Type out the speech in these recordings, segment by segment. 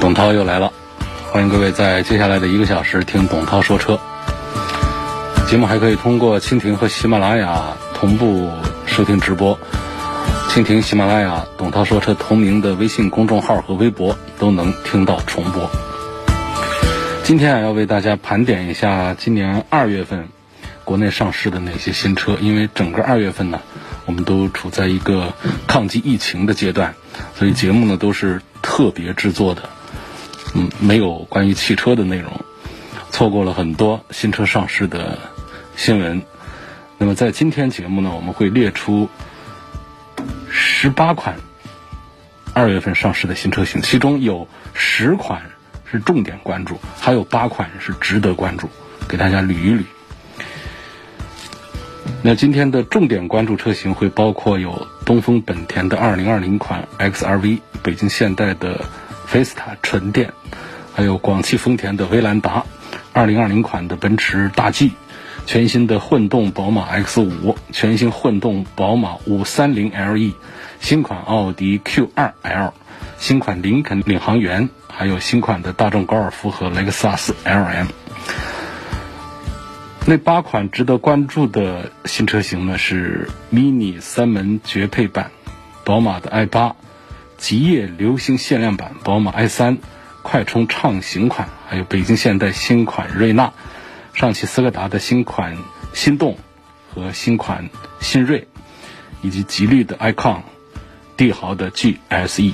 董涛又来了，欢迎各位在接下来的一个小时听董涛说车。节目还可以通过蜻蜓和喜马拉雅同步收听直播，蜻蜓、喜马拉雅、董涛说车同名的微信公众号和微博都能听到重播。今天啊，要为大家盘点一下今年二月份国内上市的哪些新车，因为整个二月份呢，我们都处在一个抗击疫情的阶段，所以节目呢都是特别制作的，嗯，没有关于汽车的内容，错过了很多新车上市的新闻。那么在今天节目呢，我们会列出十八款二月份上市的新车型，其中有十款是重点关注，还有八款是值得关注，给大家捋一捋。那今天的重点关注车型会包括有东风本田的2020款 XRV、北京现代的菲斯塔纯电，还有广汽丰田的威兰达，2020款的奔驰大 G，全新的混动宝马 X5，全新混动宝马 530LE，新款奥迪 Q2L，新款林肯领航员，还有新款的大众高尔夫和雷克萨斯 LM。那八款值得关注的新车型呢，是 mini 三门绝配版宝马的 i8，极夜流星限量版宝马 i3，快充畅行款，还有北京现代新款瑞纳，上汽斯柯达的新款心动和新款新锐，以及吉利的 icon，帝豪的 GSE。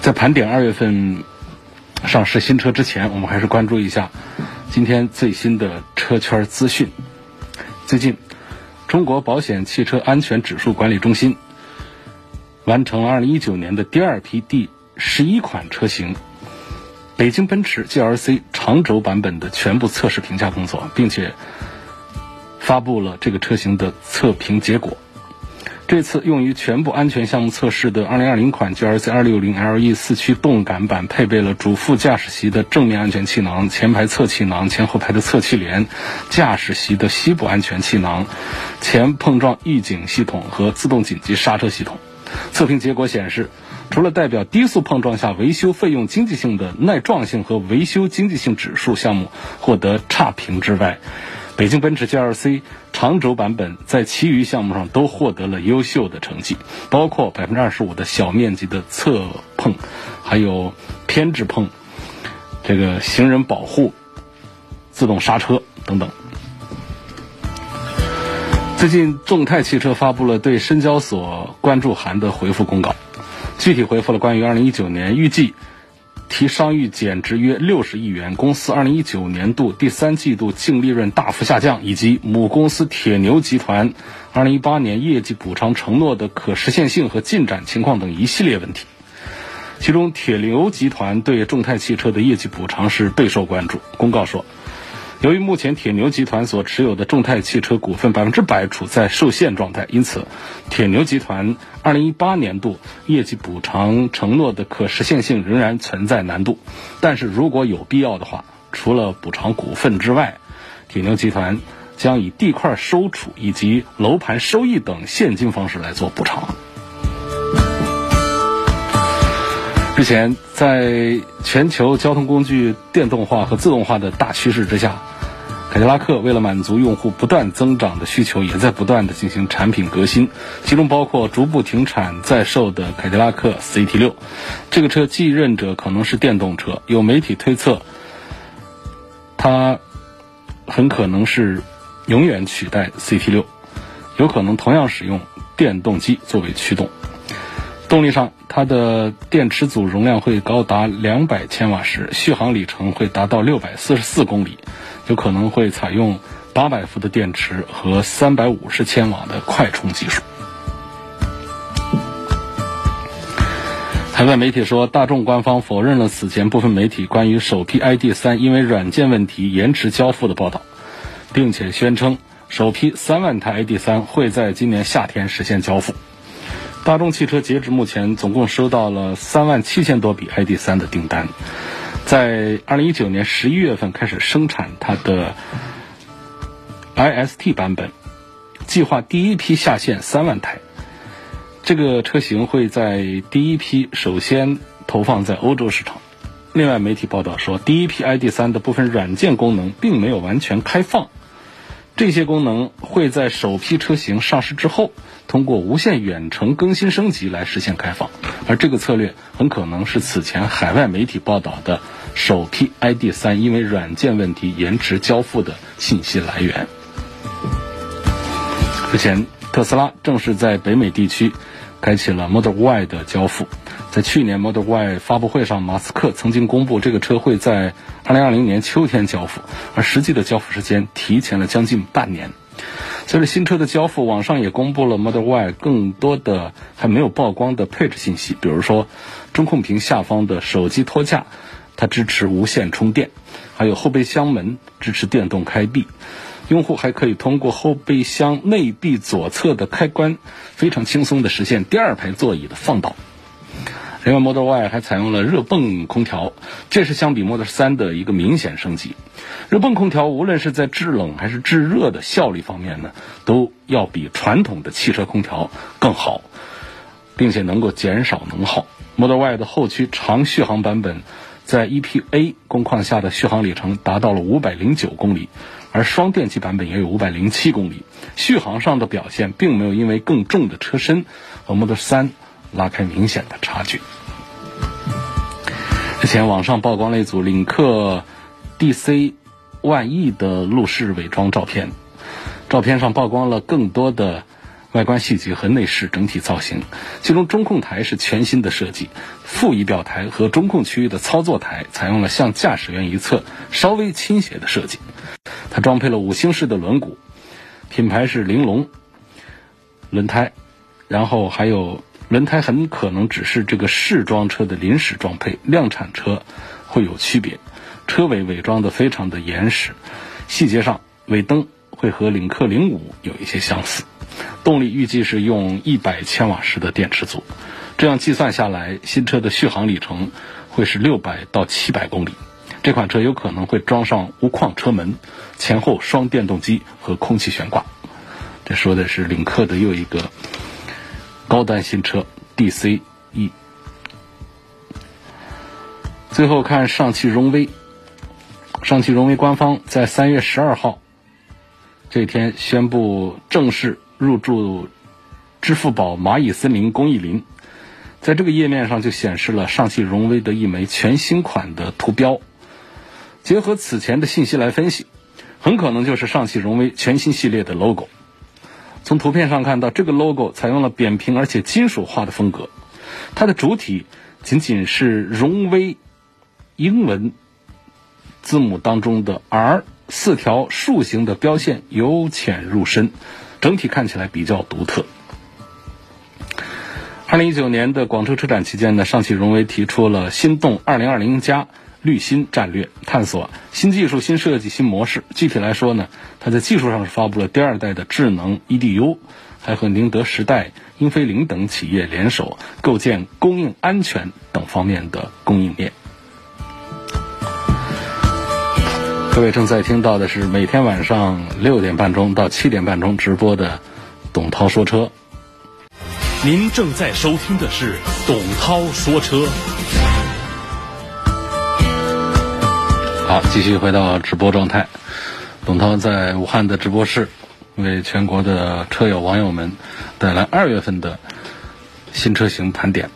在盘点二月份上市新车之前，我们还是关注一下。今天最新的车圈资讯。最近，中国保险汽车安全指数管理中心完成了2019年的第二批第十一款车型北京奔驰 GLC 长轴版本的全部测试评价工作，并且发布了这个车型的测评结果。这次用于全部安全项目测试的2020款 GLC 260 LE 四驱动感版，配备了主副驾驶席的正面安全气囊、前排侧气囊、前后排的侧气帘、驾驶席的膝部安全气囊、前碰撞预警系统和自动紧急刹车系统。测评结果显示，除了代表低速碰撞下维修费用经济性的耐撞性和维修经济性指数项目获得差评之外，北京奔驰 GLC 长轴版本在其余项目上都获得了优秀的成绩，包括百分之二十五的小面积的侧碰，还有偏置碰，这个行人保护、自动刹车等等。最近，众泰汽车发布了对深交所关注函的回复公告，具体回复了关于二零一九年预计。提商誉减值约六十亿元，公司二零一九年度第三季度净利润大幅下降，以及母公司铁牛集团二零一八年业绩补偿承诺的可实现性和进展情况等一系列问题。其中，铁牛集团对众泰汽车的业绩补偿是备受关注。公告说。由于目前铁牛集团所持有的众泰汽车股份百分之百处在受限状态，因此，铁牛集团二零一八年度业绩补偿承诺的可实现性仍然存在难度。但是如果有必要的话，除了补偿股份之外，铁牛集团将以地块收储以及楼盘收益等现金方式来做补偿。之前，在全球交通工具电动化和自动化的大趋势之下，凯迪拉克为了满足用户不断增长的需求，也在不断的进行产品革新，其中包括逐步停产在售的凯迪拉克 CT6。这个车继任者可能是电动车，有媒体推测，它很可能是永远取代 CT6，有可能同样使用电动机作为驱动。动力上，它的电池组容量会高达两百千瓦时，续航里程会达到六百四十四公里，有可能会采用八百伏的电池和三百五十千瓦的快充技术。海外媒体说，大众官方否认了此前部分媒体关于首批 ID 三因为软件问题延迟交付的报道，并且宣称首批三万台 ID 三会在今年夏天实现交付。大众汽车截至目前总共收到了三万七千多笔 ID 三的订单，在二零一九年十一月份开始生产它的 IST 版本，计划第一批下线三万台。这个车型会在第一批首先投放在欧洲市场。另外，媒体报道说，第一批 ID.3 的部分软件功能并没有完全开放，这些功能会在首批车型上市之后，通过无线远程更新升级来实现开放。而这个策略很可能是此前海外媒体报道的首批 ID.3 因为软件问题延迟交付的信息来源。之前，特斯拉正式在北美地区。开启了 Model Y 的交付。在去年 Model Y 发布会上，马斯克曾经公布这个车会在2020年秋天交付，而实际的交付时间提前了将近半年。随着新车的交付，网上也公布了 Model Y 更多的还没有曝光的配置信息，比如说中控屏下方的手机托架，它支持无线充电，还有后备箱门支持电动开闭。用户还可以通过后备箱内壁左侧的开关，非常轻松地实现第二排座椅的放倒。另外，Model Y 还采用了热泵空调，这是相比 Model 3的一个明显升级。热泵空调无论是在制冷还是制热的效率方面呢，都要比传统的汽车空调更好，并且能够减少能耗。Model Y 的后驱长续航版本，在 EPA 工况下的续航里程达到了五百零九公里。而双电机版本也有五百零七公里，续航上的表现并没有因为更重的车身和 Model 3拉开明显的差距。之前网上曝光了一组领克 DC 万亿的路试伪装照片，照片上曝光了更多的外观细节和内饰整体造型，其中中控台是全新的设计，副仪表台和中控区域的操作台采用了向驾驶员一侧稍微倾斜的设计。它装配了五星式的轮毂，品牌是玲珑。轮胎，然后还有轮胎很可能只是这个试装车的临时装配，量产车会有区别。车尾伪装的非常的严实，细节上尾灯会和领克零五有一些相似。动力预计是用一百千瓦时的电池组，这样计算下来，新车的续航里程会是六百到七百公里。这款车有可能会装上无框车门、前后双电动机和空气悬挂。这说的是领克的又一个高端新车 DC E。最后看上汽荣威，上汽荣威官方在三月十二号这天宣布正式入驻支付宝蚂蚁森林公益林，在这个页面上就显示了上汽荣威的一枚全新款的图标。结合此前的信息来分析，很可能就是上汽荣威全新系列的 logo。从图片上看到，这个 logo 采用了扁平而且金属化的风格，它的主体仅仅是荣威英文字母当中的 R 四条竖形的标线由浅入深，整体看起来比较独特。二零一九年的广州车展期间呢，上汽荣威提出了心动二零二零加。绿新战略探索新技术、新设计、新模式。具体来说呢，它在技术上是发布了第二代的智能 EDU，还和宁德时代、英飞凌等企业联手，构建供应安全等方面的供应链。各位正在听到的是每天晚上六点半钟到七点半钟直播的董涛说车。您正在收听的是董涛说车。好，继续回到直播状态。董涛在武汉的直播室，为全国的车友网友们带来二月份的新车型盘点。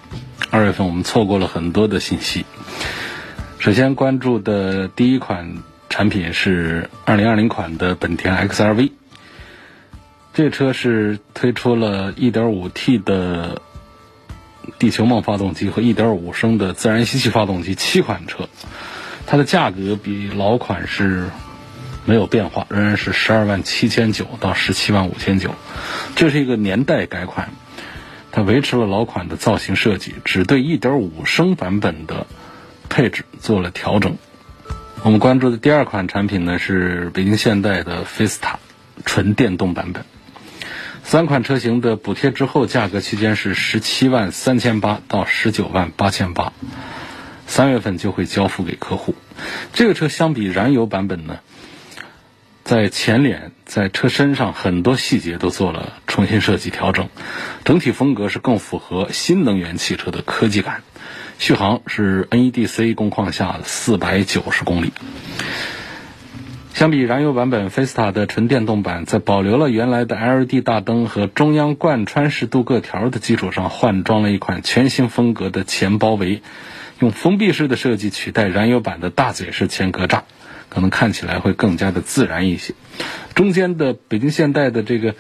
二月份我们错过了很多的信息。首先关注的第一款产品是2020款的本田 XRV。这车是推出了 1.5T 的地球梦发动机和1.5升的自然吸气发动机七款车。它的价格比老款是没有变化，仍然是十二万七千九到十七万五千九，这是一个年代改款。它维持了老款的造型设计，只对一点五升版本的配置做了调整。我们关注的第二款产品呢是北京现代的菲斯塔纯电动版本。三款车型的补贴之后，价格区间是十七万三千八到十九万八千八，三月份就会交付给客户。这个车相比燃油版本呢，在前脸、在车身上很多细节都做了重新设计调整，整体风格是更符合新能源汽车的科技感。续航是 NEDC 工况下四百九十公里。相比燃油版本，菲斯塔的纯电动版在保留了原来的 LED 大灯和中央贯穿式镀铬条的基础上，换装了一款全新风格的前包围，用封闭式的设计取代燃油版的大嘴式前格栅，可能看起来会更加的自然一些。中间的北京现代的这个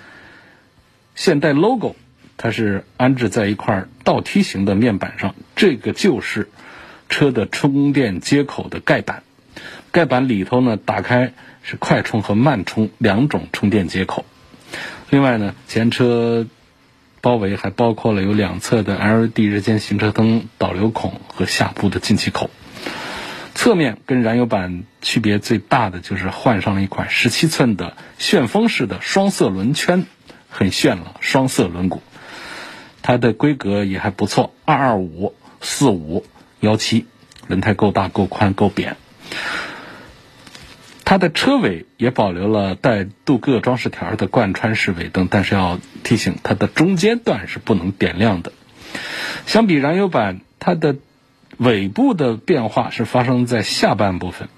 现代 logo，它是安置在一块倒梯形的面板上，这个就是车的充电接口的盖板。盖板里头呢，打开是快充和慢充两种充电接口。另外呢，前车包围还包括了有两侧的 LED 日间行车灯导流孔和下部的进气口。侧面跟燃油版区别最大的就是换上了一款十七寸的旋风式的双色轮圈，很炫了，双色轮毂。它的规格也还不错，二二五四五幺七，轮胎够大、够宽、够扁。它的车尾也保留了带镀铬装饰条的贯穿式尾灯，但是要提醒，它的中间段是不能点亮的。相比燃油版，它的尾部的变化是发生在下半部分，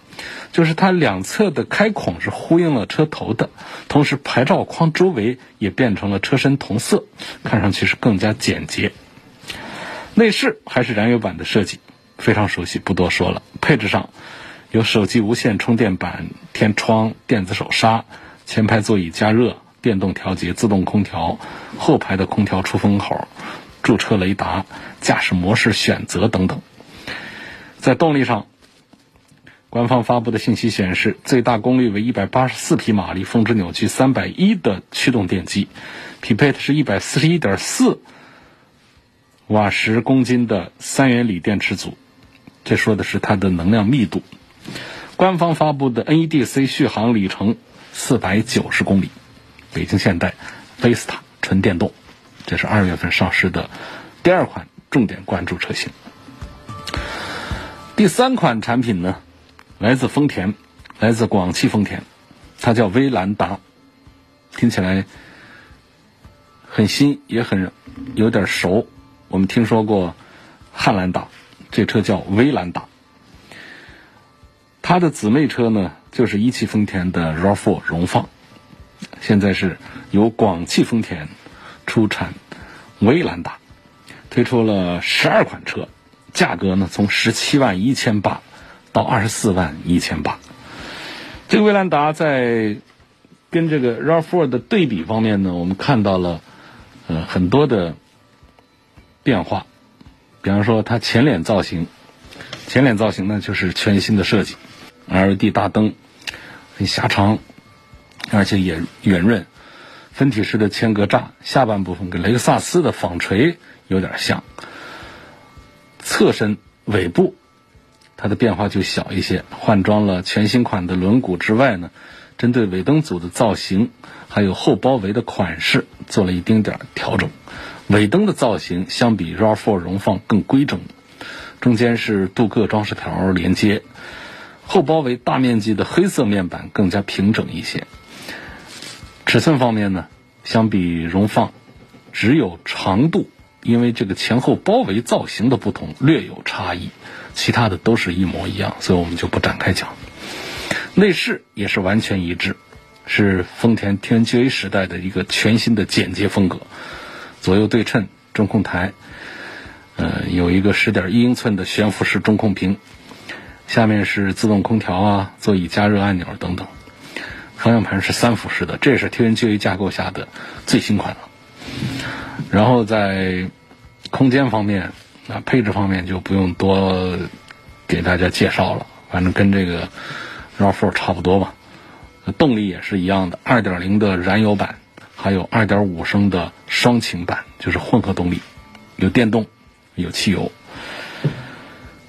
就是它两侧的开孔是呼应了车头的，同时牌照框周围也变成了车身同色，看上去是更加简洁。内饰还是燃油版的设计，非常熟悉，不多说了。配置上。有手机无线充电板、天窗、电子手刹、前排座椅加热、电动调节、自动空调、后排的空调出风口、驻车雷达、驾驶模式选择等等。在动力上，官方发布的信息显示，最大功率为一百八十四匹马力、峰值扭矩三百一的驱动电机，匹配的是一百四十一点四瓦时公斤的三元锂电池组。这说的是它的能量密度。官方发布的 NEDC 续航里程四百九十公里，北京现代菲斯塔纯电动，这是二月份上市的第二款重点关注车型。第三款产品呢，来自丰田，来自广汽丰田，它叫威兰达，听起来很新，也很有点熟。我们听说过汉兰达，这车叫威兰达。它的姊妹车呢，就是一汽丰田的 RAV4 荣放，现在是由广汽丰田出产威兰达，推出了十二款车，价格呢从十七万一千八到二十四万一千八。这个威兰达在跟这个 RAV4 的对比方面呢，我们看到了呃很多的变化，比方说它前脸造型，前脸造型呢就是全新的设计。LED 大灯很狭长，而且也圆润，分体式的前格栅，下半部分跟雷克萨斯的纺锤有点像。侧身尾部它的变化就小一些，换装了全新款的轮毂之外呢，针对尾灯组的造型还有后包围的款式做了一丁点调整。尾灯的造型相比 RAV4 荣放更规整，中间是镀铬装饰条连接。后包围大面积的黑色面板更加平整一些。尺寸方面呢，相比荣放，只有长度，因为这个前后包围造型的不同略有差异，其他的都是一模一样，所以我们就不展开讲。内饰也是完全一致，是丰田 TNGA 时代的一个全新的简洁风格，左右对称，中控台，呃，有一个十点一英寸的悬浮式中控屏。下面是自动空调啊，座椅加热按钮等等。方向盘是三辐式的，这也是 TNGA 架构下的最新款了。然后在空间方面，啊配置方面就不用多给大家介绍了，反正跟这个 RAV4 差不多吧。动力也是一样的，2.0的燃油版还有2.5升的双擎版，就是混合动力，有电动，有汽油。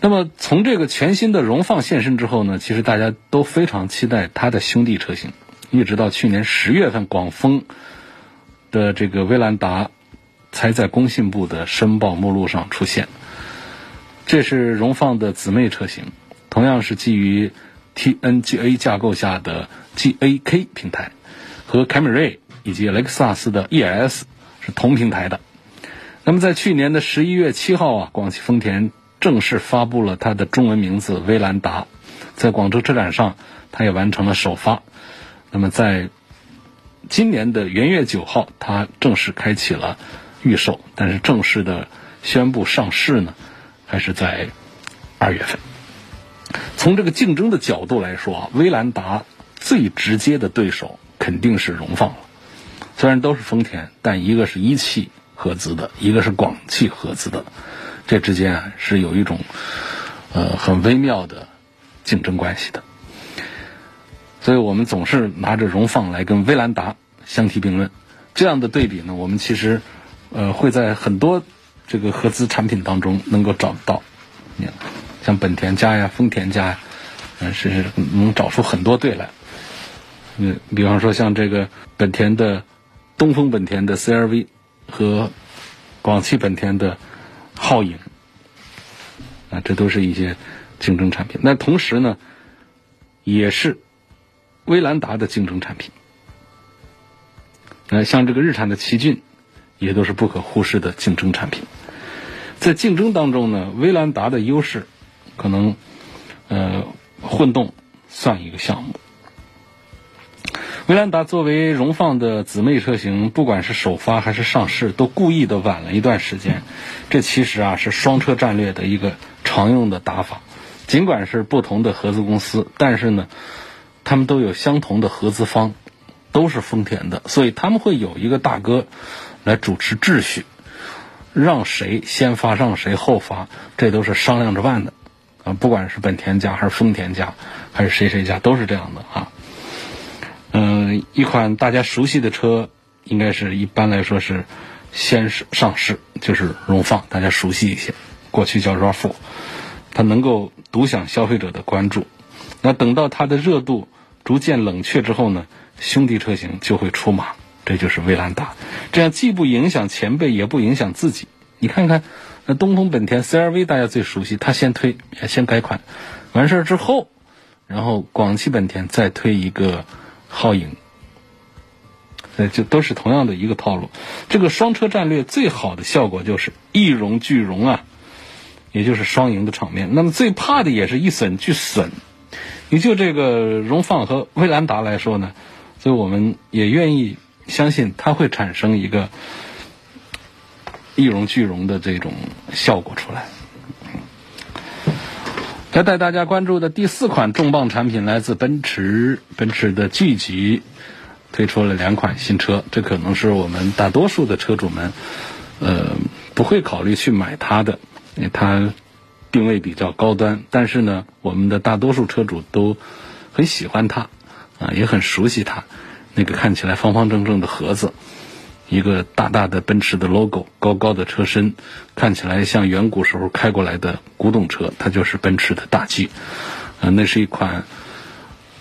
那么从这个全新的荣放现身之后呢，其实大家都非常期待它的兄弟车型，一直到去年十月份，广丰的这个威兰达才在工信部的申报目录上出现。这是荣放的姊妹车型，同样是基于 TNGA 架构下的 GAK 平台，和凯美瑞以及雷克萨斯的 ES 是同平台的。那么在去年的十一月七号啊，广汽丰田正式发布了它的中文名字威兰达，在广州车展上，它也完成了首发。那么在今年的元月九号，它正式开启了预售，但是正式的宣布上市呢？还是在二月份。从这个竞争的角度来说啊，威兰达最直接的对手肯定是荣放了。虽然都是丰田，但一个是一汽合资的，一个是广汽合资的，这之间啊是有一种呃很微妙的竞争关系的。所以我们总是拿着荣放来跟威兰达相提并论。这样的对比呢，我们其实呃会在很多。这个合资产品当中能够找到，像本田家呀、丰田家呀，嗯，是能找出很多对来。嗯，比方说像这个本田的东风本田的 CRV 和广汽本田的皓影，啊，这都是一些竞争产品。那同时呢，也是威兰达的竞争产品。那像这个日产的奇骏。也都是不可忽视的竞争产品，在竞争当中呢，威兰达的优势可能呃混动算一个项目。威兰达作为荣放的姊妹车型，不管是首发还是上市，都故意的晚了一段时间。这其实啊是双车战略的一个常用的打法。尽管是不同的合资公司，但是呢，他们都有相同的合资方，都是丰田的，所以他们会有一个大哥。来主持秩序，让谁先发，让谁后发，这都是商量着办的，啊，不管是本田家还是丰田家，还是谁谁家，都是这样的啊。嗯，一款大家熟悉的车，应该是一般来说是先是上市，就是荣放，大家熟悉一些，过去叫 RAV4，它能够独享消费者的关注。那等到它的热度逐渐冷却之后呢，兄弟车型就会出马。这就是威兰达，这样既不影响前辈，也不影响自己。你看看，那东风本田 CRV 大家最熟悉，它先推，先改款，完事儿之后，然后广汽本田再推一个皓影，呃，就都是同样的一个套路。这个双车战略最好的效果就是一荣俱荣啊，也就是双赢的场面。那么最怕的也是一损俱损。你就这个荣放和威兰达来说呢，所以我们也愿意。相信它会产生一个一荣俱荣的这种效果出来。要带大家关注的第四款重磅产品来自奔驰，奔驰的 G 级推出了两款新车，这可能是我们大多数的车主们呃不会考虑去买它的，因为它定位比较高端。但是呢，我们的大多数车主都很喜欢它啊，也很熟悉它。那个看起来方方正正的盒子，一个大大的奔驰的 logo，高高的车身，看起来像远古时候开过来的古董车，它就是奔驰的大 G，呃，那是一款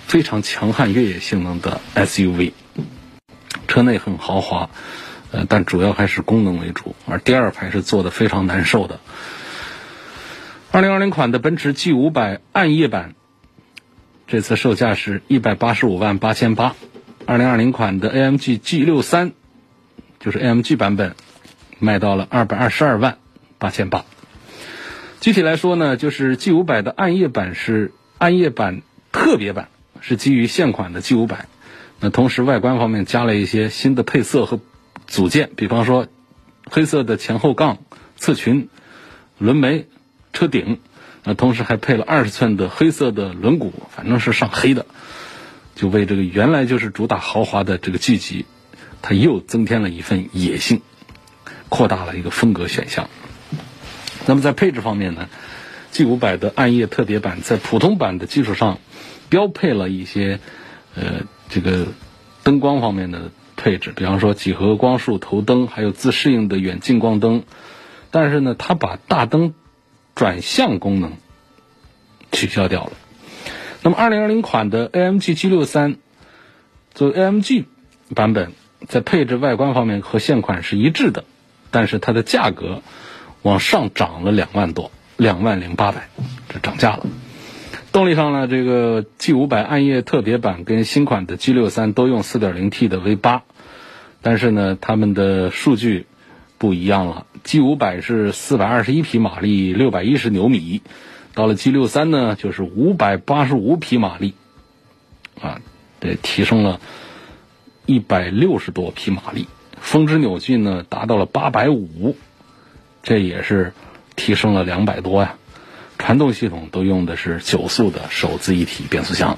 非常强悍越野性能的 SUV，车内很豪华，呃，但主要还是功能为主，而第二排是坐的非常难受的。二零二零款的奔驰 G 五百暗夜版，这次售价是一百八十五万八千八。二零二零款的 AMG G 六三，就是 AMG 版本，卖到了二百二十二万八千八。具体来说呢，就是 G 五百的暗夜版是暗夜版特别版，是基于现款的 G 五百。那同时外观方面加了一些新的配色和组件，比方说黑色的前后杠、侧裙、轮眉、车顶，那同时还配了二十寸的黑色的轮毂，反正是上黑的。就为这个原来就是主打豪华的这个 G 级，它又增添了一份野性，扩大了一个风格选项。那么在配置方面呢，G 五百的暗夜特别版在普通版的基础上，标配了一些呃这个灯光方面的配置，比方说几何光束头灯，还有自适应的远近光灯。但是呢，它把大灯转向功能取消掉了。那么2020款的 AMG G63 作为 AMG 版本，在配置外观方面和现款是一致的，但是它的价格往上涨了两万多，两万零八百，这涨价了。动力上呢，这个 G500 暗夜特别版跟新款的 G63 都用 4.0T 的 V8，但是呢，它们的数据不一样了。G500 是421匹马力，610牛米，到了 G63 呢，就是585匹马力，啊，对，提升了一百六十多匹马力，峰值扭矩呢达到了八百五这也是提升了两百多呀。传动系统都用的是九速的手自一体变速箱。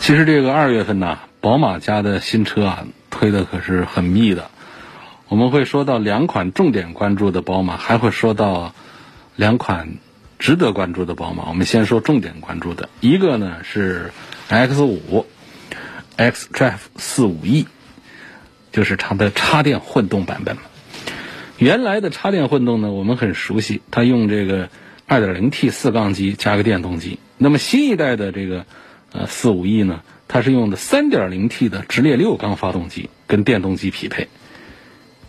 其实这个二月份呢，宝马家的新车啊推的可是很密的。我们会说到两款重点关注的宝马，还会说到两款值得关注的宝马。我们先说重点关注的，一个呢是 X 五 xDrive 四五 E，就是它的插电混动版本。原来的插电混动呢，我们很熟悉，它用这个 2.0T 四缸机加个电动机。那么新一代的这个呃四五 E 呢，它是用的 3.0T 的直列六缸发动机跟电动机匹配。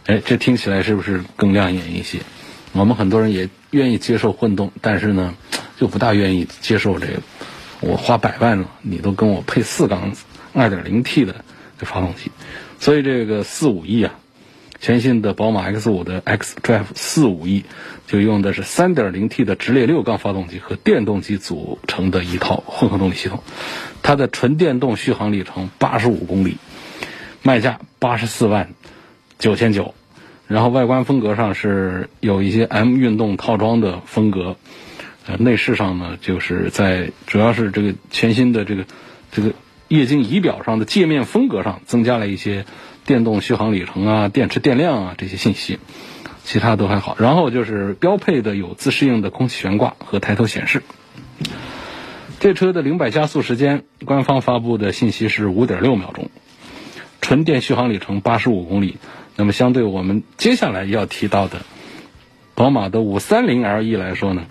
哎，这听起来是不是更亮眼一些？我们很多人也愿意接受混动，但是呢，就不大愿意接受这个。我花百万了，你都跟我配四缸 2.0T 的这发动机，所以这个四五 E 啊。全新的宝马 X5 的 xDrive 四五亿就用的是 3.0T 的直列六缸发动机和电动机组成的一套混合动力系统，它的纯电动续航里程85公里，卖价84万九千九，然后外观风格上是有一些 M 运动套装的风格，呃，内饰上呢就是在主要是这个全新的这个这个液晶仪表上的界面风格上增加了一些。电动续航里程啊，电池电量啊这些信息，其他都还好。然后就是标配的有自适应的空气悬挂和抬头显示。这车的零百加速时间，官方发布的信息是五点六秒钟，纯电续航里程八十五公里。那么相对我们接下来要提到的宝马的五三零 LE 来说呢，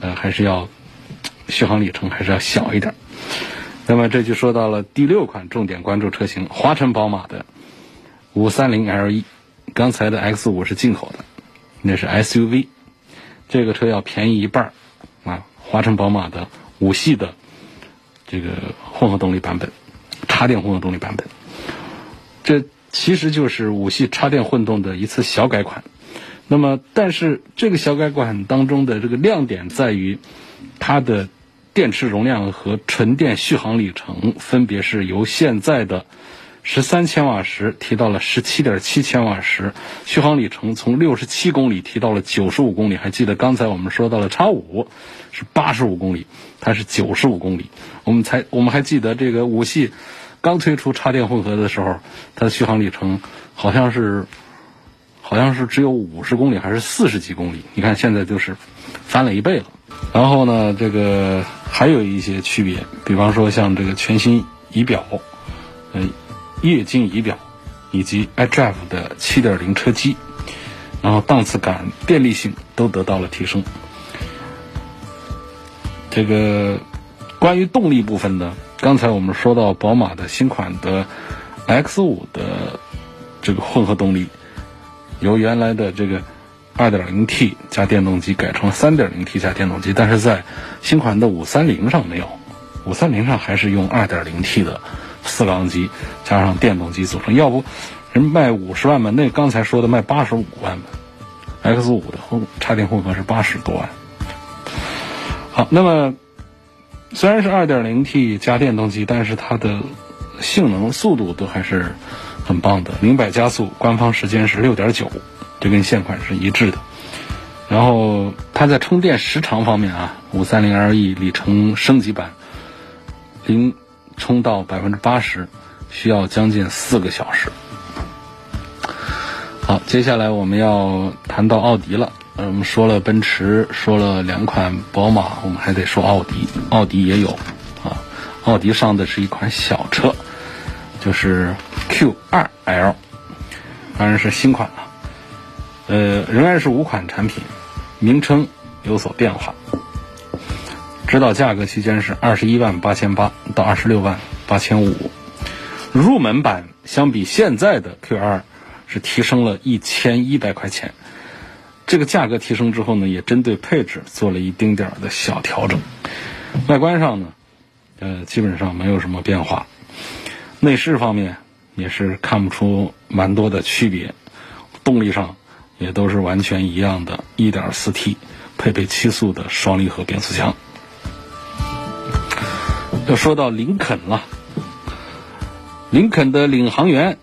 呃，还是要续航里程还是要小一点。那么这就说到了第六款重点关注车型，华晨宝马的。五三零 LE，刚才的 X 五是进口的，那是 SUV，这个车要便宜一半啊！华晨宝马的五系的这个混合动力版本，插电混合动力版本，这其实就是五系插电混动的一次小改款。那么，但是这个小改款当中的这个亮点在于，它的电池容量和纯电续航里程分别是由现在的。十三千瓦时提到了十七点七千瓦时，续航里程从六十七公里提到了九十五公里。还记得刚才我们说到了叉五是八十五公里，它是九十五公里。我们才我们还记得这个五系刚推出插电混合的时候，它的续航里程好像是好像是只有五十公里还是四十几公里？你看现在就是翻了一倍了。然后呢，这个还有一些区别，比方说像这个全新仪表，嗯。液晶仪表，以及 iDrive 的7.0车机，然后档次感、便利性都得到了提升。这个关于动力部分呢，刚才我们说到宝马的新款的 X5 的这个混合动力，由原来的这个 2.0T 加电动机改成了 3.0T 加电动机，但是在新款的530上没有，530上还是用 2.0T 的。四缸机加上电动机组成，要不人卖五十万嘛？那刚才说的卖八十五万嘛？X 五的混插电混合是八十多万。好，那么虽然是二点零 T 加电动机，但是它的性能、速度都还是很棒的。零百加速官方时间是六点九，这跟现款是一致的。然后它在充电时长方面啊，五三零 LE 里程升级版零。充到百分之八十，需要将近四个小时。好，接下来我们要谈到奥迪了。嗯，我们说了奔驰，说了两款宝马，我们还得说奥迪。奥迪也有啊，奥迪上的是一款小车，就是 Q2L，当然是新款了。呃，仍然是五款产品，名称有所变化。指导价格区间是二十一万八千八到二十六万八千五。入门版相比现在的 Q2 是提升了一千一百块钱。这个价格提升之后呢，也针对配置做了一丁点儿的小调整。外观上呢，呃，基本上没有什么变化。内饰方面也是看不出蛮多的区别。动力上也都是完全一样的 1.4T，配备七速的双离合变速箱。要说到林肯了，林肯的领航员，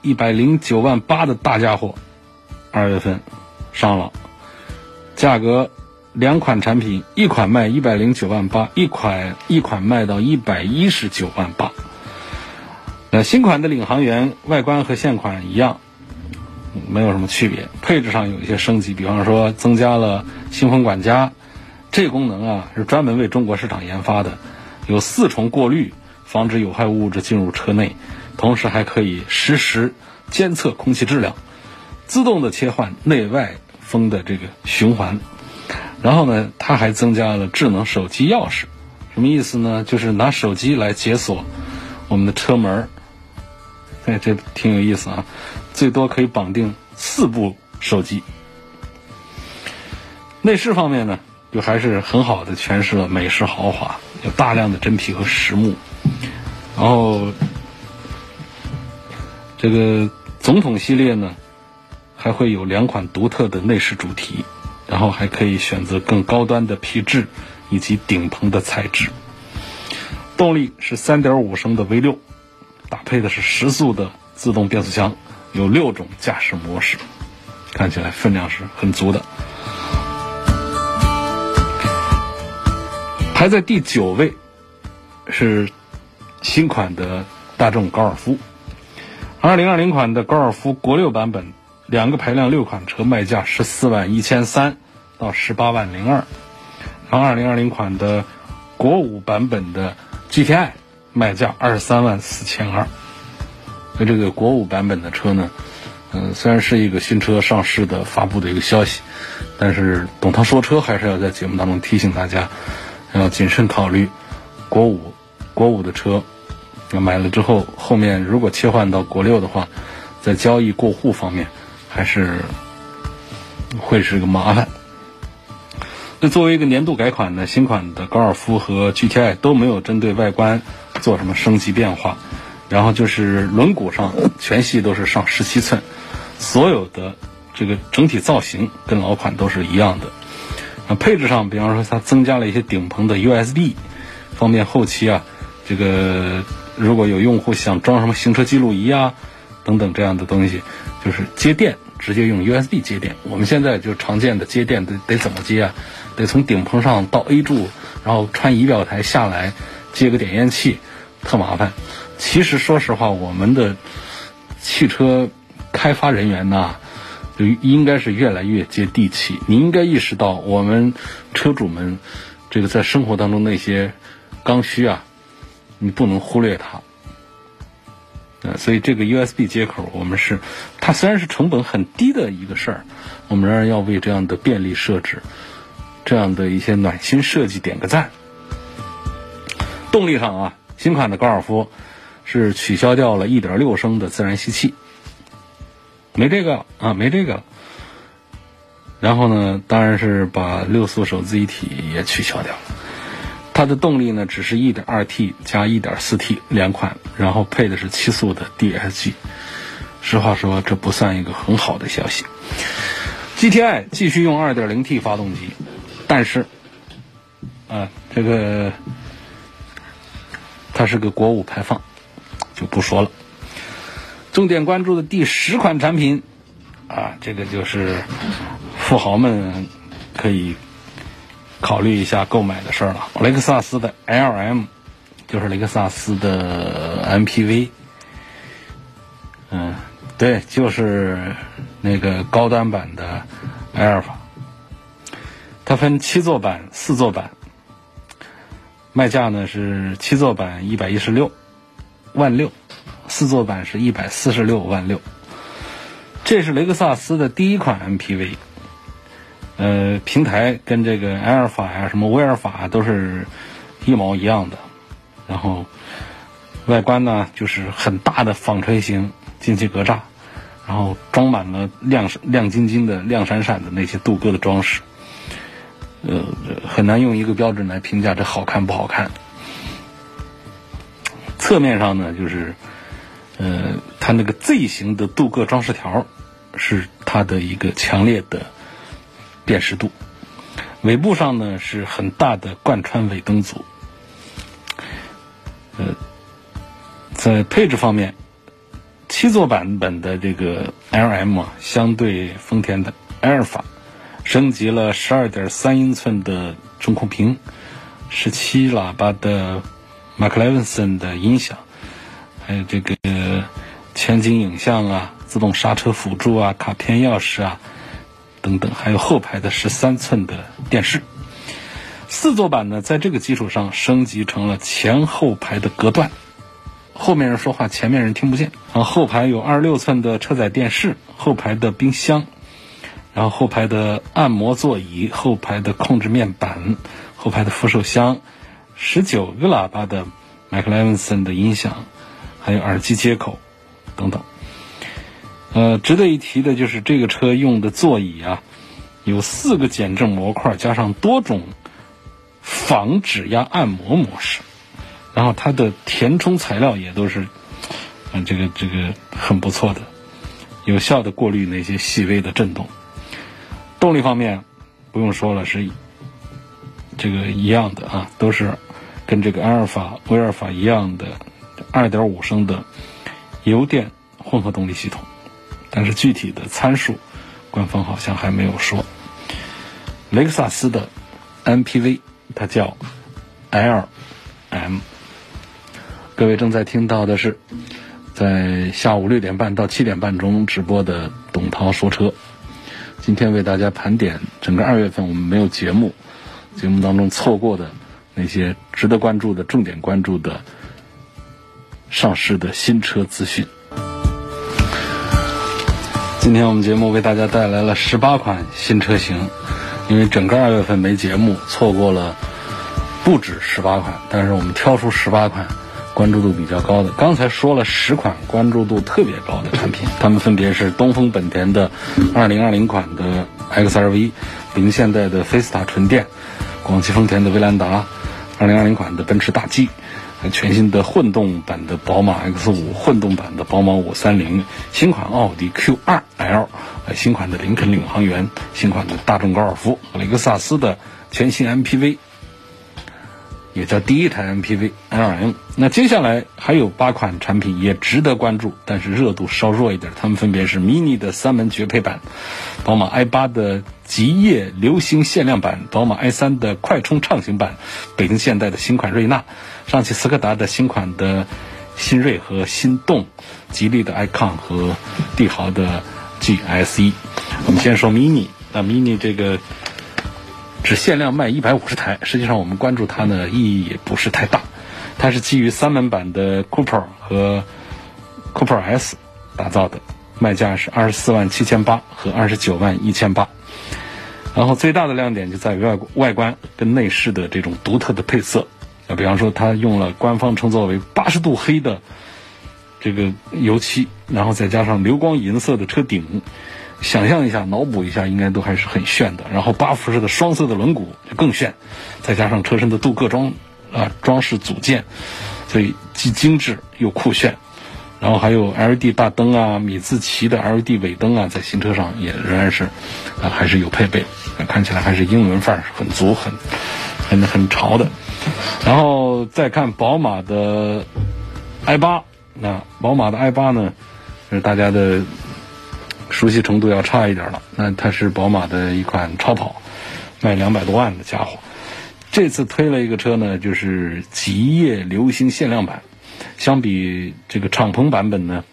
一百零九万八的大家伙，二月份上了，价格两款产品，一款卖一百零九万八，一款一款卖到一百一十九万八。那新款的领航员外观和现款一样，没有什么区别，配置上有一些升级，比方说增加了新风管家，这功能啊是专门为中国市场研发的。有四重过滤，防止有害物质进入车内，同时还可以实时监测空气质量，自动的切换内外风的这个循环。然后呢，它还增加了智能手机钥匙，什么意思呢？就是拿手机来解锁我们的车门儿。哎，这挺有意思啊！最多可以绑定四部手机。内饰方面呢，就还是很好的诠释了美式豪华。有大量的真皮和实木，然后这个总统系列呢，还会有两款独特的内饰主题，然后还可以选择更高端的皮质以及顶棚的材质。动力是3.5升的 V6，搭配的是十速的自动变速箱，有六种驾驶模式，看起来分量是很足的。排在第九位是新款的大众高尔夫，二零二零款的高尔夫国六版本，两个排量六款车卖价十四万一千三到十八万零二，然后二零二零款的国五版本的 GTI 卖价二十三万四千二。那这个国五版本的车呢，嗯，虽然是一个新车上市的发布的一个消息，但是董涛说车还是要在节目当中提醒大家。要谨慎考虑，国五，国五的车，那买了之后，后面如果切换到国六的话，在交易过户方面，还是会是个麻烦。那作为一个年度改款呢，新款的高尔夫和 GTI 都没有针对外观做什么升级变化，然后就是轮毂上全系都是上十七寸，所有的这个整体造型跟老款都是一样的。啊，配置上，比方说它增加了一些顶棚的 USB，方便后期啊，这个如果有用户想装什么行车记录仪啊等等这样的东西，就是接电直接用 USB 接电。我们现在就常见的接电得得怎么接啊？得从顶棚上到 A 柱，然后穿仪表台下来接个点烟器，特麻烦。其实说实话，我们的汽车开发人员呢。就应该是越来越接地气。你应该意识到，我们车主们这个在生活当中那些刚需啊，你不能忽略它。呃，所以这个 USB 接口，我们是它虽然是成本很低的一个事儿，我们仍然要为这样的便利设置、这样的一些暖心设计点个赞。动力上啊，新款的高尔夫是取消掉了1.6升的自然吸气。没这个啊，没这个。然后呢，当然是把六速手自一体也取消掉了。它的动力呢，只是 1.2T 加 1.4T 两款，然后配的是七速的 DSG。实话说，这不算一个很好的消息。GTI 继续用 2.0T 发动机，但是啊，这个它是个国五排放，就不说了。重点关注的第十款产品，啊，这个就是富豪们可以考虑一下购买的事儿了。雷克萨斯的 LM，就是雷克萨斯的 MPV，嗯，对，就是那个高端版的埃尔法。它分七座版、四座版。卖价呢是七座版一百一十六万六，四座版是一百四十六万六。这是雷克萨斯的第一款 MPV，呃，平台跟这个埃尔法呀、什么威尔法都是一毛一样的，然后外观呢就是很大的纺锤形进气格栅，然后装满了亮亮晶晶的、亮闪闪的那些镀铬的装饰。呃，很难用一个标准来评价这好看不好看。侧面上呢，就是呃，它那个 Z 型的镀铬装饰条是它的一个强烈的辨识度。尾部上呢是很大的贯穿尾灯组。呃，在配置方面，七座版本的这个 LM 啊，相对丰田的埃尔法。升级了十二点三英寸的中控屏，十七喇叭的 m c l e v i n s o n 的音响，还有这个全景影像啊、自动刹车辅助啊、卡片钥匙啊等等，还有后排的十三寸的电视。四座版呢，在这个基础上升级成了前后排的隔断，后面人说话，前面人听不见。然后后排有二十六寸的车载电视，后排的冰箱。然后后排的按摩座椅、后排的控制面板、后排的扶手箱、十九个喇叭的麦克莱文森的音响，还有耳机接口等等。呃，值得一提的就是这个车用的座椅啊，有四个减震模块，加上多种防指压按摩模式。然后它的填充材料也都是，嗯，这个这个很不错的，有效的过滤那些细微的震动。动力方面，不用说了，是这个一样的啊，都是跟这个阿尔法、威尔法一样的2.5升的油电混合动力系统。但是具体的参数，官方好像还没有说。雷克萨斯的 MPV 它叫 LM。各位正在听到的是在下午六点半到七点半中直播的董涛说车。今天为大家盘点整个二月份我们没有节目，节目当中错过的那些值得关注的、重点关注的上市的新车资讯。今天我们节目为大家带来了十八款新车型，因为整个二月份没节目，错过了不止十八款，但是我们挑出十八款。关注度比较高的，刚才说了十款关注度特别高的产品，它们分别是东风本田的2020款的 XRV，零现代的菲斯塔纯电，广汽丰田的威兰达，2020款的奔驰大 G，全新的混动版的宝马 X5，混动版的宝马530，新款奥迪 Q2L，新款的林肯领航员，新款的大众高尔夫，雷克萨斯的全新 MPV。也叫第一台 MPV LM。那接下来还有八款产品也值得关注，但是热度稍弱一点。它们分别是 Mini 的三门绝配版、宝马 i8 的极夜流星限量版、宝马 i3 的快充畅行版、北京现代的新款瑞纳、上汽斯柯达的新款的新锐和新动、吉利的 icon 和帝豪的 GSE。我们先说 Mini，那 Mini 这个。只限量卖一百五十台，实际上我们关注它呢意义也不是太大。它是基于三门版的 Cooper 和 Cooper S 打造的，卖价是二十四万七千八和二十九万一千八。然后最大的亮点就在于外外观跟内饰的这种独特的配色。啊，比方说它用了官方称作为八十度黑的这个油漆，然后再加上流光银色的车顶。想象一下，脑补一下，应该都还是很炫的。然后八辐式的双色的轮毂就更炫，再加上车身的镀铬装啊装饰组件，所以既精致又酷炫。然后还有 LED 大灯啊，米字旗的 LED 尾灯啊，在新车上也仍然是啊还是有配备，看起来还是英伦范儿很足、很很很潮的。然后再看宝马的 i8，那宝马的 i8 呢，是大家的。熟悉程度要差一点了。那它是宝马的一款超跑，卖两百多万的家伙。这次推了一个车呢，就是极夜流星限量版。相比这个敞篷版本呢，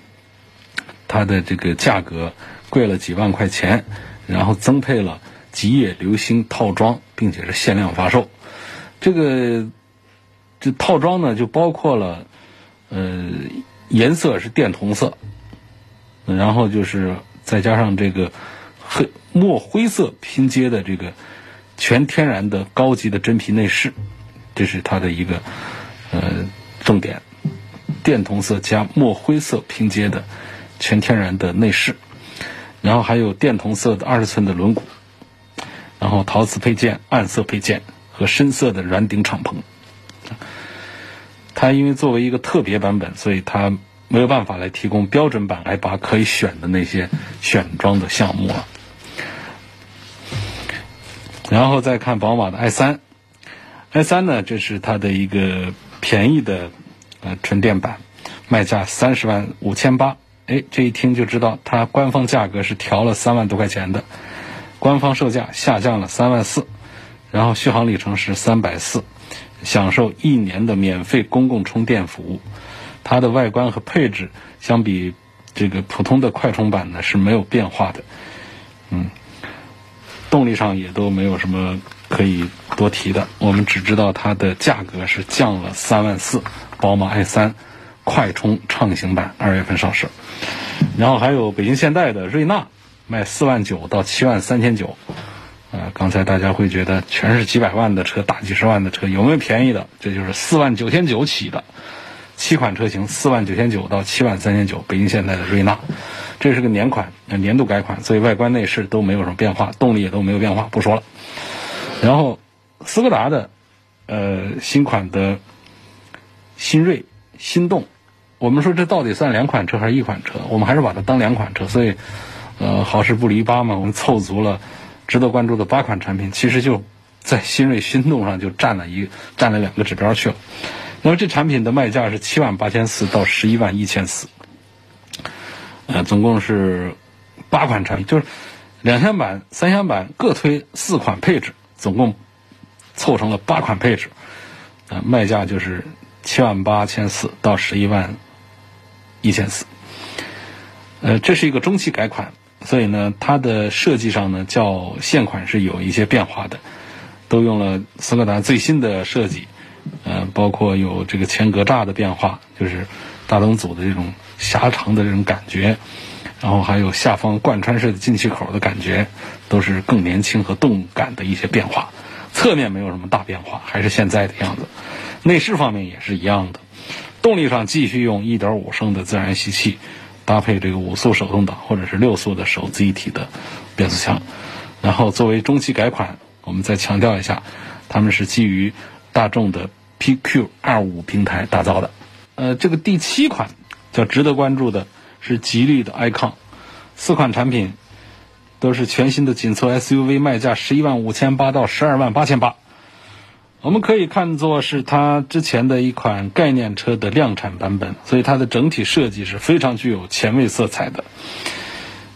它的这个价格贵了几万块钱，然后增配了极夜流星套装，并且是限量发售。这个这套装呢就包括了，呃，颜色是电铜色，然后就是再加上这个黑墨灰色拼接的这个全天然的高级的真皮内饰，这是它的一个呃重点，电同色加墨灰色拼接的全天然的内饰，然后还有电同色的二十寸的轮毂，然后陶瓷配件、暗色配件和深色的软顶敞篷。它因为作为一个特别版本，所以它没有办法来提供标准版 i 八可以选的那些选装的项目了。然后再看宝马的 i 三，i 三呢，这是它的一个便宜的呃纯电版，卖价三十万五千八。哎，这一听就知道它官方价格是调了三万多块钱的，官方售价下降了三万四，然后续航里程是三百四。享受一年的免费公共充电服务，它的外观和配置相比这个普通的快充版呢是没有变化的，嗯，动力上也都没有什么可以多提的。我们只知道它的价格是降了三万四，宝马 i 三快充畅行版二月份上市，然后还有北京现代的瑞纳卖四万九到七万三千九。啊，刚才大家会觉得全是几百万的车，大几十万的车，有没有便宜的？这就是四万九千九起的，七款车型，四万九千九到七万三千九。北京现代的瑞纳，这是个年款，年度改款，所以外观内饰都没有什么变化，动力也都没有变化，不说了。然后，斯柯达的，呃，新款的新锐、心动，我们说这到底算两款车还是一款车？我们还是把它当两款车，所以，呃，好事不离八嘛，我们凑足了。值得关注的八款产品，其实就在新锐、心动上就占了一占了两个指标去了。那么这产品的卖价是七万八千四到十一万一千四，呃，总共是八款产品，就是两厢版、三厢版各推四款配置，总共凑成了八款配置，呃，卖价就是七万八千四到十一万一千四。呃，这是一个中期改款。所以呢，它的设计上呢，较现款是有一些变化的，都用了斯柯达最新的设计，呃，包括有这个前格栅的变化，就是大灯组的这种狭长的这种感觉，然后还有下方贯穿式的进气口的感觉，都是更年轻和动感的一些变化。侧面没有什么大变化，还是现在的样子。内饰方面也是一样的，动力上继续用1.5升的自然吸气。搭配这个五速手动挡或者是六速的手自一体的变速箱，然后作为中期改款，我们再强调一下，他们是基于大众的 PQ 二五平台打造的。呃，这个第七款叫值得关注的是吉利的 icon，四款产品都是全新的紧凑 SUV，卖价十一万五千八到十二万八千八。我们可以看作是它之前的一款概念车的量产版本，所以它的整体设计是非常具有前卫色彩的。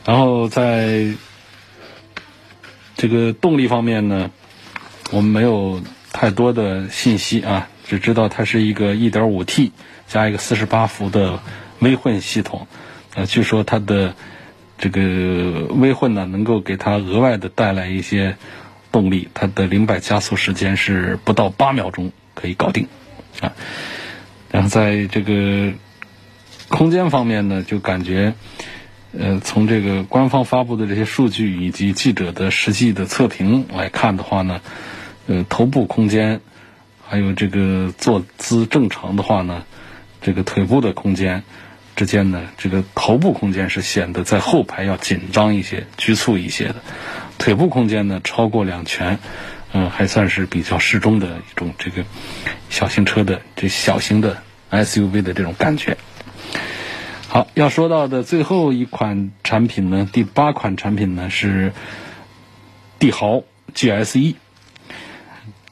然后在这个动力方面呢，我们没有太多的信息啊，只知道它是一个 1.5T 加一个48伏的微混系统。呃，据说它的这个微混呢，能够给它额外的带来一些。动力，它的零百加速时间是不到八秒钟可以搞定，啊，然后在这个空间方面呢，就感觉，呃，从这个官方发布的这些数据以及记者的实际的测评来看的话呢，呃，头部空间还有这个坐姿正常的话呢，这个腿部的空间之间呢，这个头部空间是显得在后排要紧张一些、局促一些的。腿部空间呢超过两拳，嗯，还算是比较适中的一种这个小型车的这小型的 SUV 的这种感觉。好，要说到的最后一款产品呢，第八款产品呢是帝豪 GSE，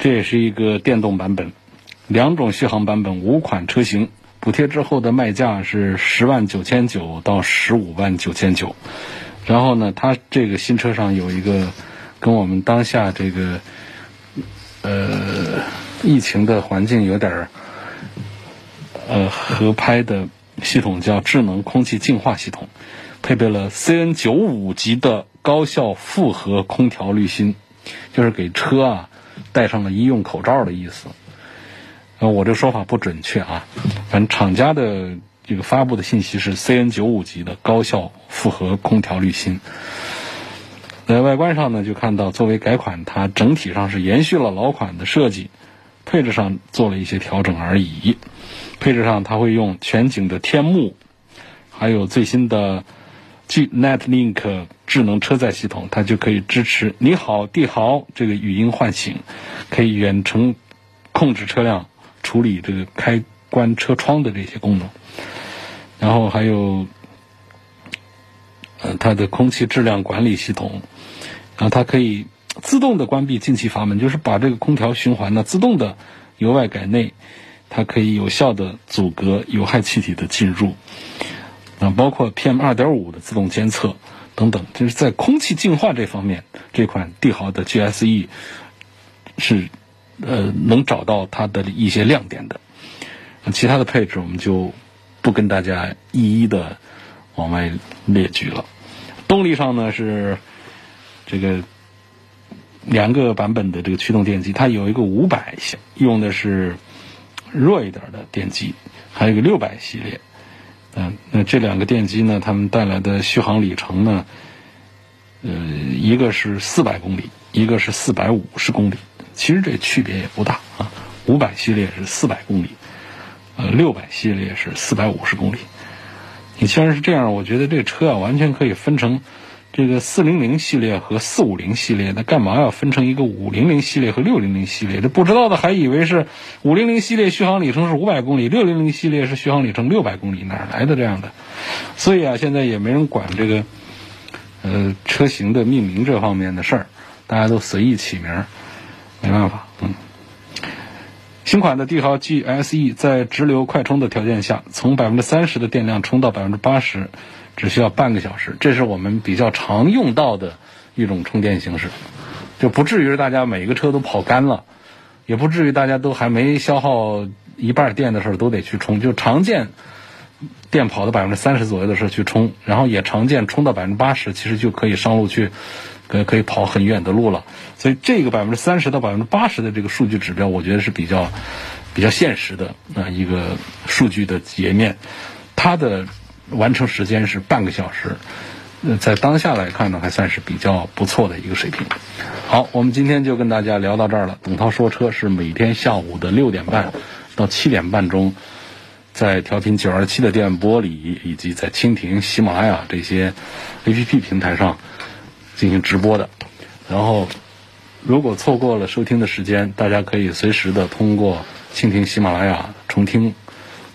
这也是一个电动版本，两种续航版本，五款车型，补贴之后的卖价是十万九千九到十五万九千九。然后呢，它这个新车上有一个跟我们当下这个呃疫情的环境有点儿呃合拍的系统，叫智能空气净化系统，配备了 CN 九五级的高效复合空调滤芯，就是给车啊戴上了医用口罩的意思。呃，我这说法不准确啊，反正厂家的这个发布的信息是 CN 九五级的高效复合空调滤芯。在外观上呢，就看到作为改款，它整体上是延续了老款的设计，配置上做了一些调整而已。配置上，它会用全景的天幕，还有最新的 G NetLink 智能车载系统，它就可以支持“你好，帝豪”这个语音唤醒，可以远程控制车辆、处理这个开关车窗的这些功能。然后还有，呃，它的空气质量管理系统。然后它可以自动的关闭进气阀门，就是把这个空调循环呢自动的由外改内，它可以有效的阻隔有害气体的进入。啊，包括 PM 二点五的自动监测等等，就是在空气净化这方面，这款帝豪的 GSE 是呃能找到它的一些亮点的。其他的配置我们就不跟大家一一的往外列举了。动力上呢是。这个两个版本的这个驱动电机，它有一个五百用的是弱一点的电机，还有一个六百系列。嗯，那这两个电机呢，它们带来的续航里程呢，呃，一个是四百公里，一个是四百五十公里。其实这区别也不大啊。五百系列是四百公里，呃，六百系列是四百五十公里。你既然是这样，我觉得这车啊，完全可以分成。这个四零零系列和四五零系列，那干嘛要分成一个五零零系列和六零零系列？这不知道的还以为是五零零系列续航里程是五百公里，六零零系列是续航里程六百公里，哪来的这样的？所以啊，现在也没人管这个呃车型的命名这方面的事儿，大家都随意起名儿，没办法。嗯，新款的帝豪 GSE 在直流快充的条件下，从百分之三十的电量充到百分之八十。只需要半个小时，这是我们比较常用到的一种充电形式，就不至于大家每个车都跑干了，也不至于大家都还没消耗一半电的时候都得去充。就常见电跑到百分之三十左右的时候去充，然后也常见充到百分之八十，其实就可以上路去，可可以跑很远的路了。所以这个百分之三十到百分之八十的这个数据指标，我觉得是比较比较现实的啊一个数据的截面，它的。完成时间是半个小时，呃在当下来看呢，还算是比较不错的一个水平。好，我们今天就跟大家聊到这儿了。董涛说车是每天下午的六点半到七点半钟，在调频九二七的电波里，以及在蜻蜓、喜马拉雅这些 A P P 平台上进行直播的。然后，如果错过了收听的时间，大家可以随时的通过蜻蜓、喜马拉雅重听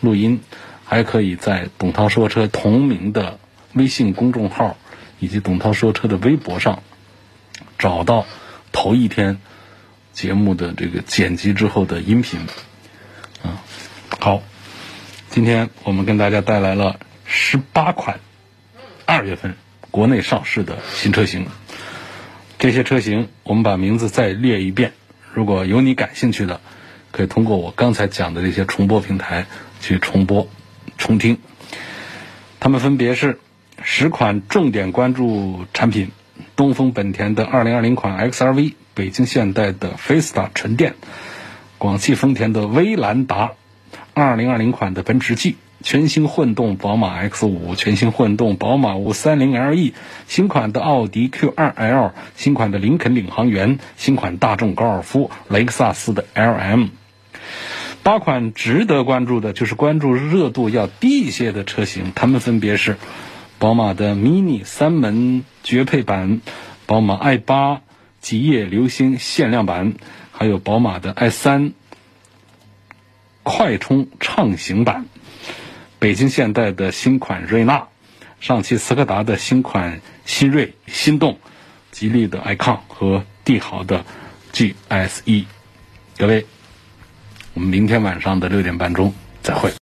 录音。还可以在“董涛说车”同名的微信公众号以及“董涛说车”的微博上找到头一天节目的这个剪辑之后的音频。啊，好，今天我们跟大家带来了十八款二月份国内上市的新车型。这些车型我们把名字再列一遍，如果有你感兴趣的，可以通过我刚才讲的这些重播平台去重播。重听，他们分别是十款重点关注产品：东风本田的2020款 XRV、北京现代的 Fiesta 纯电、广汽丰田的威兰达、2020款的奔驰 G、全新混动宝马 X5、全新混动宝马 530LE、新款的奥迪 Q2L、新款的林肯领航员、新款大众高尔夫、雷克萨斯的 LM。八款值得关注的，就是关注热度要低一些的车型，它们分别是：宝马的 Mini 三门绝配版、宝马 i8 极夜流星限量版，还有宝马的 i3 快充畅行版，北京现代的新款瑞纳，上汽斯柯达的新款新锐心动，吉利的 icon 和帝豪的 GSE，各位。我们明天晚上的六点半钟再会。